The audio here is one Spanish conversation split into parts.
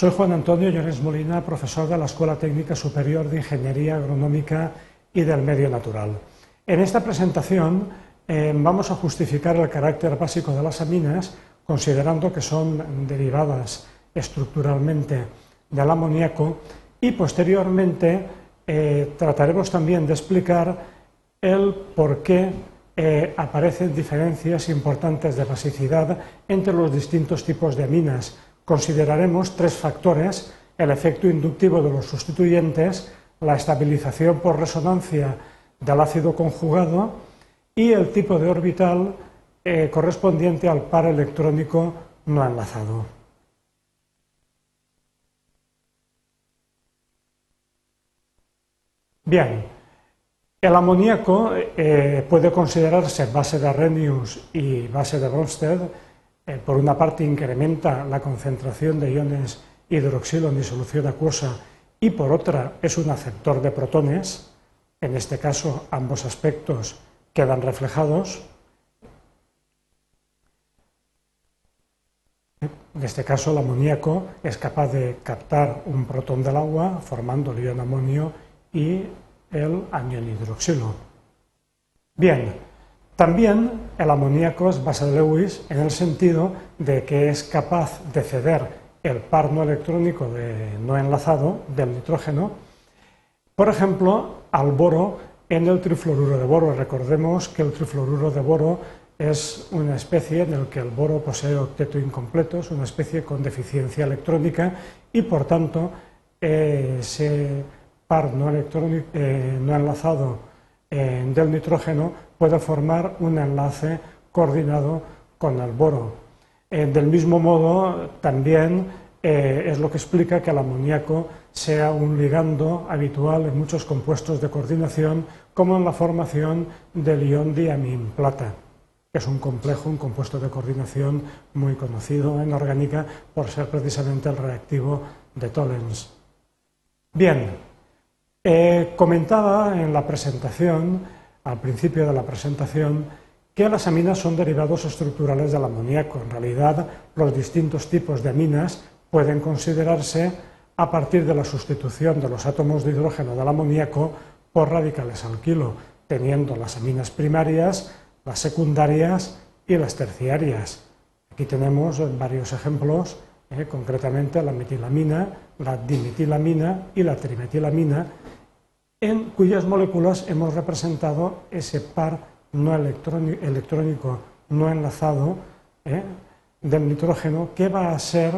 Soy Juan Antonio Llores Molina, profesor de la Escuela Técnica Superior de Ingeniería Agronómica y del Medio Natural. En esta presentación eh, vamos a justificar el carácter básico de las aminas, considerando que son derivadas estructuralmente del amoníaco y posteriormente eh, trataremos también de explicar el por qué eh, aparecen diferencias importantes de basicidad entre los distintos tipos de aminas. Consideraremos tres factores, el efecto inductivo de los sustituyentes, la estabilización por resonancia del ácido conjugado y el tipo de orbital eh, correspondiente al par electrónico no enlazado. Bien, el amoníaco eh, puede considerarse base de Arrhenius y base de Bronsted. Eh, por una parte, incrementa la concentración de iones hidroxilo en disolución acuosa y por otra, es un aceptor de protones. En este caso, ambos aspectos quedan reflejados. En este caso, el amoníaco es capaz de captar un protón del agua formando el ion amonio y el anión hidroxilo. Bien, también el amoníaco es base de Lewis en el sentido de que es capaz de ceder el par no electrónico de no enlazado del nitrógeno, por ejemplo, al boro en el trifluoruro de boro. Recordemos que el trifluoruro de boro es una especie en la que el boro posee octeto incompleto, es una especie con deficiencia electrónica y por tanto eh, se par no, eh, no enlazado eh, del nitrógeno puede formar un enlace coordinado con el boro. Eh, del mismo modo, también es lo que explica que el amoníaco sea un ligando habitual en muchos compuestos de coordinación, como en la formación del ion diamín-plata, que es un complejo, un compuesto de coordinación muy conocido en orgánica por ser precisamente el reactivo de Tollens. Bien, eh, comentaba en la presentación, al principio de la presentación, que las aminas son derivados estructurales del amoníaco. En realidad, los distintos tipos de aminas pueden considerarse a partir de la sustitución de los átomos de hidrógeno del amoníaco por radicales alquilo, teniendo las aminas primarias, las secundarias y las terciarias. Aquí tenemos varios ejemplos, eh, concretamente la metilamina, la dimetilamina y la trimetilamina, en cuyas moléculas hemos representado ese par no electrónico no enlazado ¿eh? del nitrógeno que va a ser,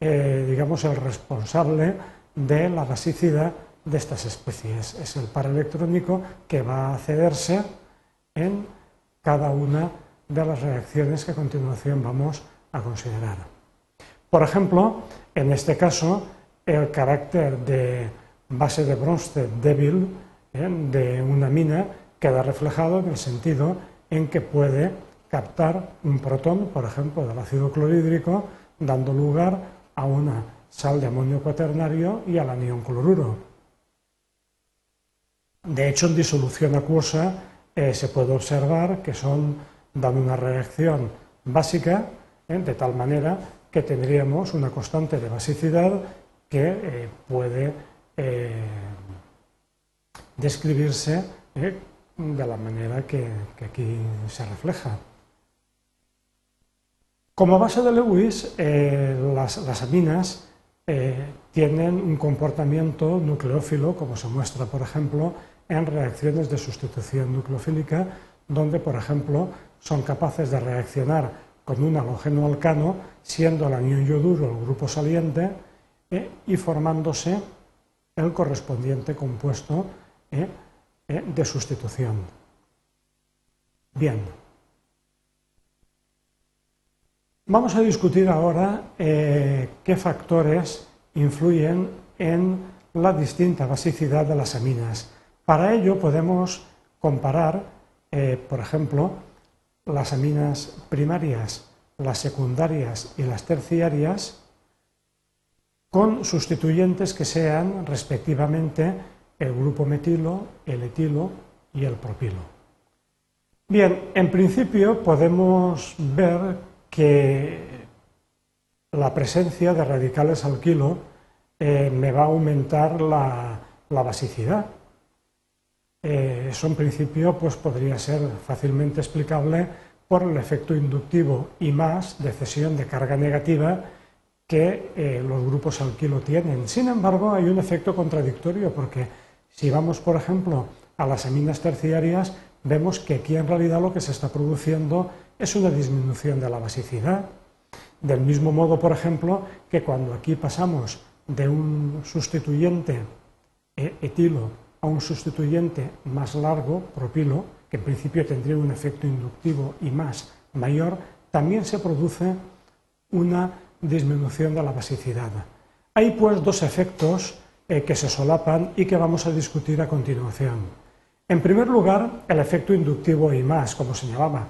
eh, digamos, el responsable de la basicidad de estas especies. Es el par electrónico que va a cederse en cada una de las reacciones que a continuación vamos a considerar. Por ejemplo, en este caso, el carácter de base de Bronsted débil ¿eh? de una mina queda reflejado en el sentido en que puede captar un protón, por ejemplo, del ácido clorhídrico, dando lugar a una sal de amonio cuaternario y al anión cloruro. De hecho, en disolución acuosa eh, se puede observar que son, dan una reacción básica, ¿eh? de tal manera que tendríamos una constante de basicidad que puede eh, describirse eh, de la manera que, aquí se refleja. Como base de Lewis, eh, las, aminas tienen un comportamiento nucleófilo, como se muestra, por ejemplo, en reacciones de sustitución nucleofílica, donde, por ejemplo, son capaces de reaccionar con un halogeno alcano, siendo el anión yoduro el grupo saliente, y formándose el correspondiente compuesto eh, eh, de sustitución. Bien. Vamos a discutir ahora eh, qué factores influyen en la distinta basicidad de las aminas. Para ello podemos comparar, por ejemplo, las aminas primarias, las secundarias y las terciarias con sustituyentes que sean respectivamente el grupo metilo, el etilo y el propilo. Bien, en principio podemos ver que la presencia de radicales alquilo eh, me va a aumentar la, basicidad. Eh, eso en principio pues, podría ser fácilmente explicable por el efecto inductivo y más de cesión de carga negativa que eh, los grupos alquilo tienen. Sin embargo, hay un efecto contradictorio porque si vamos, por ejemplo, a las aminas terciarias, vemos que aquí en realidad lo que se está produciendo es una disminución de la basicidad. Del mismo modo, por ejemplo, que cuando aquí pasamos de un sustituyente e, etilo a un sustituyente más largo, propilo, que en principio tendría un efecto inductivo y más mayor, también se produce una disminución de la basicidad. Hay pues dos efectos eh, que se solapan y que vamos a discutir a continuación. En primer lugar, el efecto inductivo y más, como señalaba.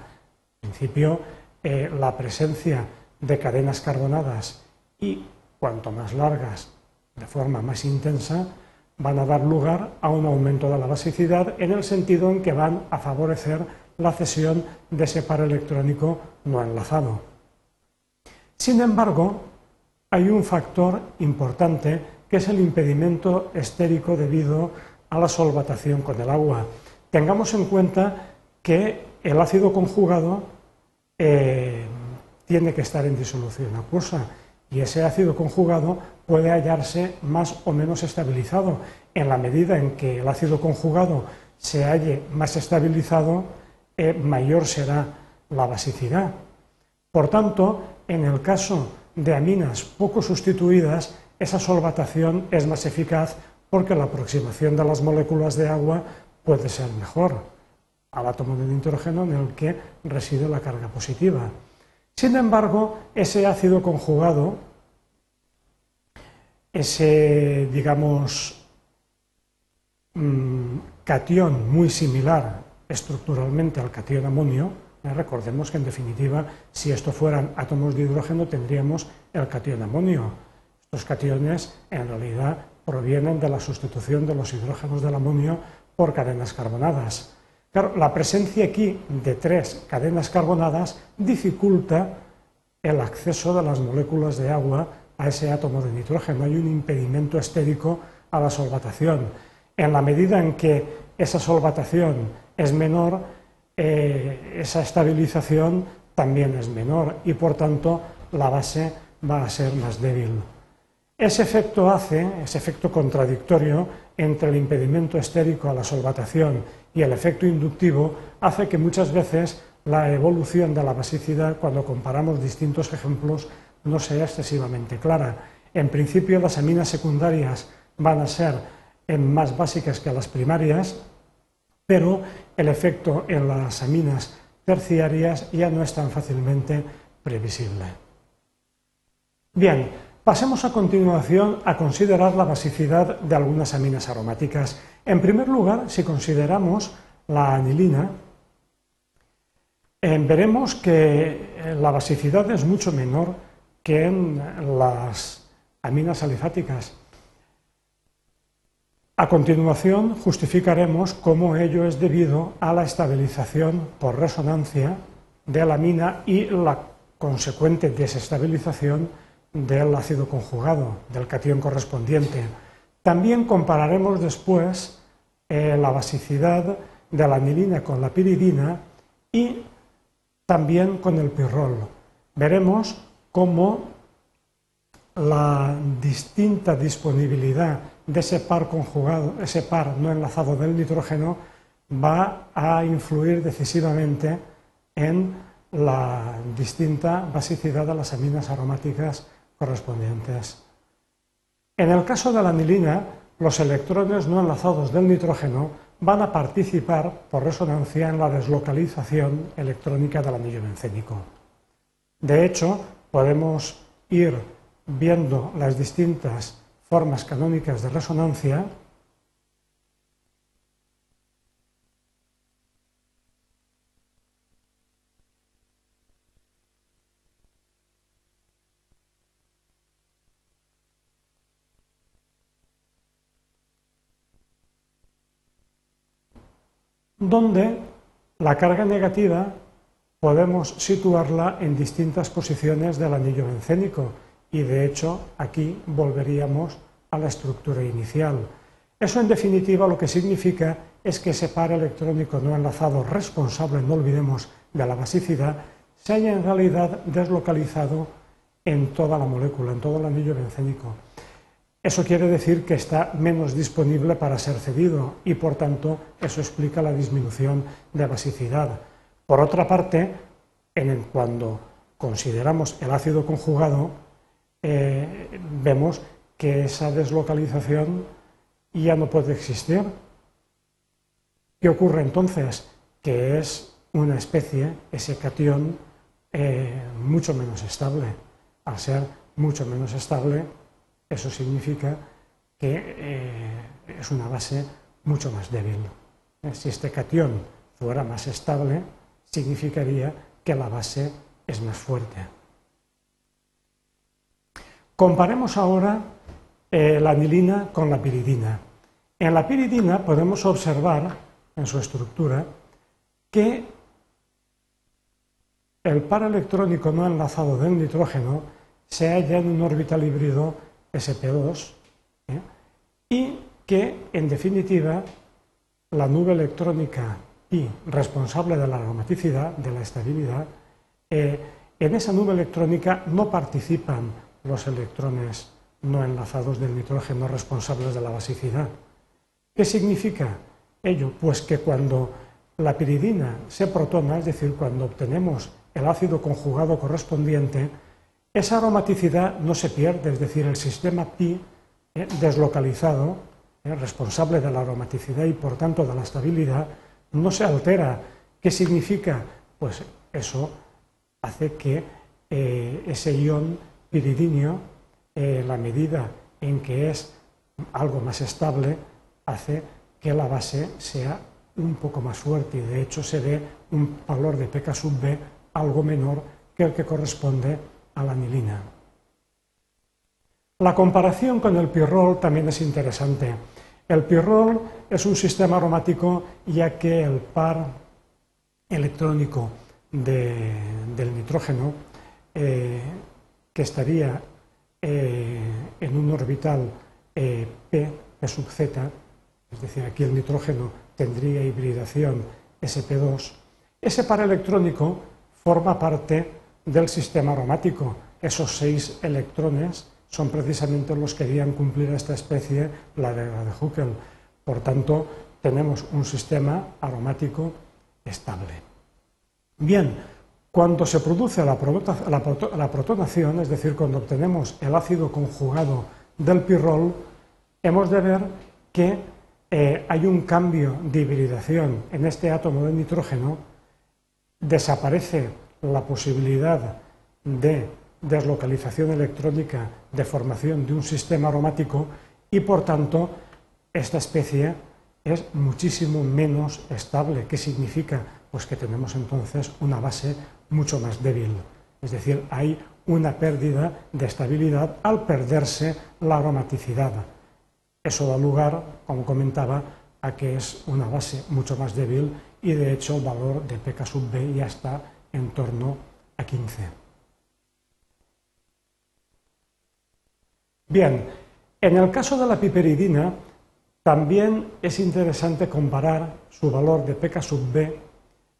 En principio, eh, la presencia de cadenas carbonadas y cuanto más largas, de forma más intensa, van a dar lugar a un aumento de la basicidad en el sentido en que van a favorecer la cesión de ese par electrónico no enlazado. Sin embargo, hay un factor importante que es el impedimento estérico debido a la solvatación con el agua. Tengamos en cuenta que el ácido conjugado eh, tiene que estar en disolución acuosa y ese ácido conjugado puede hallarse más o menos estabilizado. En la medida en que el ácido conjugado se halle más estabilizado, eh, mayor será la basicidad. Por tanto, en el caso de aminas poco sustituidas, esa solvatación es más eficaz porque la aproximación de las moléculas de agua puede ser mejor al átomo de nitrógeno en el que reside la carga positiva. Sin embargo, ese ácido conjugado, ese, digamos, mm, catión muy similar estructuralmente al catión amonio, recordemos que en definitiva, si esto fueran átomos de hidrógeno, tendríamos el catión amonio. Los cationes en realidad provienen de la sustitución de los hidrógenos del amonio por cadenas carbonadas. Claro, la presencia aquí de tres cadenas carbonadas dificulta el acceso de las moléculas de agua a ese átomo de nitrógeno. Hay un impedimento estérico a la solvatación. En la medida en que esa solvatación es menor, eh, esa estabilización también es menor y por tanto la base va a ser más débil. Ese efecto hace, ese efecto contradictorio entre el impedimento estérico a la solvatación y el efecto inductivo, hace que muchas veces la evolución de la basicidad, cuando comparamos distintos ejemplos, no sea excesivamente clara. En principio, las aminas secundarias van a ser más básicas que las primarias, pero el efecto en las aminas terciarias ya no es tan fácilmente previsible. Bien, Pasemos a continuación a considerar la basicidad de algunas aminas aromáticas. En primer lugar, si consideramos la anilina, eh, veremos que eh, la basicidad es mucho menor que en las aminas alifáticas. A continuación, justificaremos cómo ello es debido a la estabilización por resonancia de la amina y la consecuente desestabilización del ácido conjugado, del catión correspondiente. También compararemos después eh, la basicidad de la anilina con la piridina y también con el pirrol. Veremos cómo la distinta disponibilidad de ese par conjugado, ese par no enlazado del nitrógeno, va a influir decisivamente en la distinta basicidad de las aminas aromáticas correspondientes. En el caso de la anilina, los electrones no enlazados del nitrógeno van a participar por resonancia en la deslocalización electrónica del anillo bencénico. De hecho, podemos ir viendo las distintas formas canónicas de resonancia donde la carga negativa podemos situarla en distintas posiciones del anillo bencénico y de hecho aquí volveríamos a la estructura inicial. Eso en definitiva lo que significa es que ese par electrónico no enlazado responsable, no olvidemos, de la basicidad, se haya en realidad deslocalizado en toda la molécula, en todo el anillo bencénico. Eso quiere decir que está menos disponible para ser cedido y por tanto eso explica la disminución de basicidad. Por otra parte, en cuando consideramos el ácido conjugado, eh, vemos que esa deslocalización ya no puede existir. ¿Qué ocurre entonces? Que es una especie, ese cation, eh, mucho menos estable. Al ser mucho menos estable, eso significa que eh, es una base mucho más débil. Si este cation fuera más estable, significaría que la base es más fuerte. Comparemos ahora eh, la anilina con la piridina. En la piridina podemos observar en su estructura que el par electrónico no enlazado del nitrógeno se halla en un orbital híbrido sp2 ¿eh? y que, en definitiva, la nube electrónica pi responsable de la aromaticidad, de la estabilidad, eh, en esa nube electrónica no participan los electrones no enlazados del nitrógeno responsables de la basicidad. ¿Qué significa ello? Pues que cuando la piridina se protona, es decir, cuando obtenemos el ácido conjugado correspondiente, esa aromaticidad no se pierde, es decir, el sistema pi eh, deslocalizado, eh, responsable de la aromaticidad y por tanto de la estabilidad, no se altera. ¿Qué significa? Pues eso hace que eh, ese ion piridinio, la medida en que es algo más estable, hace que la base sea un poco más fuerte y de hecho se ve un valor de pK sub B algo menor que el que corresponde a la anilina. La comparación con el pirrol también es interesante. El pirrol es un sistema aromático ya que el par electrónico del nitrógeno, eh, que estaría eh, en un orbital eh, P, P sub Z, es decir, aquí el nitrógeno tendría hibridación sp2, ese par electrónico forma parte del sistema aromático. Esos seis electrones son precisamente los que harían cumplir esta especie la regla de Huckel. Por tanto, tenemos un sistema aromático estable. Bien, cuando se produce la, protonación, es decir, cuando obtenemos el ácido conjugado del pirrol, hemos de ver que eh, hay un cambio de hibridación en este átomo de nitrógeno, desaparece la posibilidad de deslocalización electrónica, de formación de un sistema aromático y por tanto esta especie es muchísimo menos estable. ¿Qué significa? Pues que tenemos entonces una base mucho más débil. Es decir, hay una pérdida de estabilidad al perderse la aromaticidad. Eso da lugar, como comentaba, a que es una base mucho más débil y de hecho el valor de pK sub B ya está en torno a 15. Bien, en el caso de la piperidina, también es interesante comparar su valor de pK sub B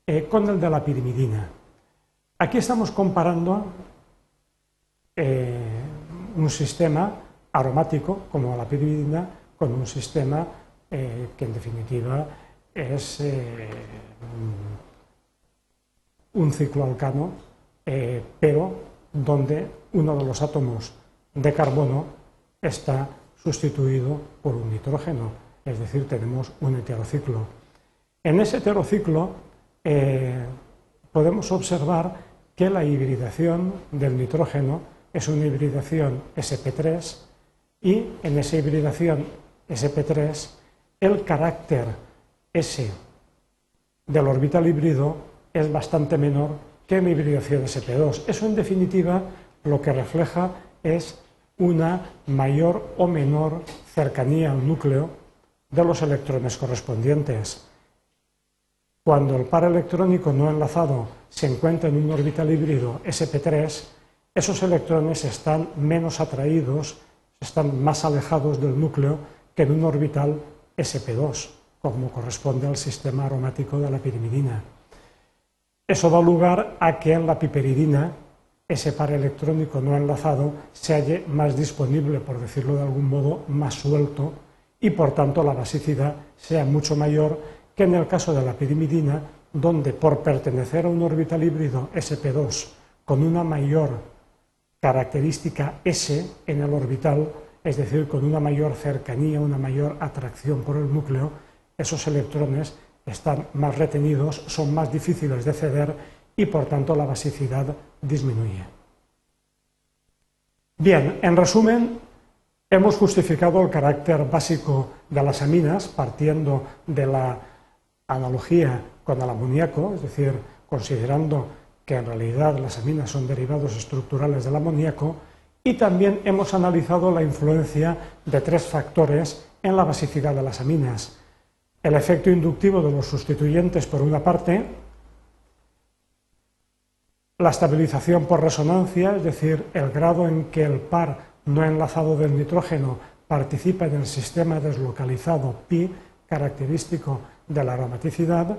eh, con el de la pirimidina. Aquí estamos comparando eh, un sistema aromático como la pirimidina con un sistema eh, que en definitiva es un ciclo alcano, eh, pero donde uno de los átomos de carbono está sustituido por un nitrógeno, es decir, tenemos un heterociclo. En ese heterociclo eh, podemos observar que la hibridación del nitrógeno es una hibridación sp3 y en esa hibridación sp3 el carácter S del orbital híbrido es bastante menor que en hibridación sp2. Eso, en definitiva, lo que refleja es una mayor o menor cercanía al núcleo de los electrones correspondientes. Cuando el par electrónico no enlazado se encuentra en un orbital híbrido sp3, esos electrones están menos atraídos, están más alejados del núcleo que en un orbital sp2, como corresponde al sistema aromático de la pirimidina. Eso da lugar a que en la piperidina ese par electrónico no enlazado se halle más disponible, por decirlo de algún modo, más suelto y por tanto la basicidad sea mucho mayor que en el caso de la pirimidina, donde por pertenecer a un orbital híbrido sp2 con una mayor característica S en el orbital, es decir, con una mayor cercanía, una mayor atracción por el núcleo, esos electrones están más retenidos, son más difíciles de ceder y por tanto la basicidad disminuye. Bien, en resumen, hemos justificado el carácter básico de las aminas partiendo de la analogía con el amoníaco, es decir, considerando que en realidad las aminas son derivados estructurales del amoníaco, y también hemos analizado la influencia de tres factores en la basicidad de las aminas. El efecto inductivo de los sustituyentes por una parte, la estabilización por resonancia, es decir, el grado en que el par no enlazado del nitrógeno participa en el sistema deslocalizado pi, característico de la aromaticidad,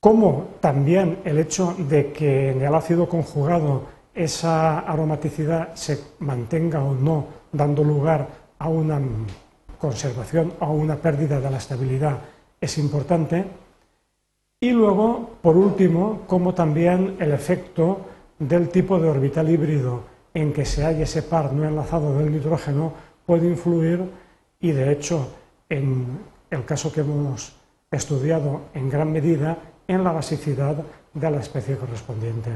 como también el hecho de que en el ácido conjugado esa aromaticidad se mantenga o no, dando lugar a una conservación o a una pérdida de la estabilidad, es importante. Y luego, por último, como también el efecto del tipo de orbital híbrido en que se halla ese par no enlazado del nitrógeno puede influir y, de hecho, en el caso que hemos estudiado en gran medida, en la basicidad de la especie correspondiente.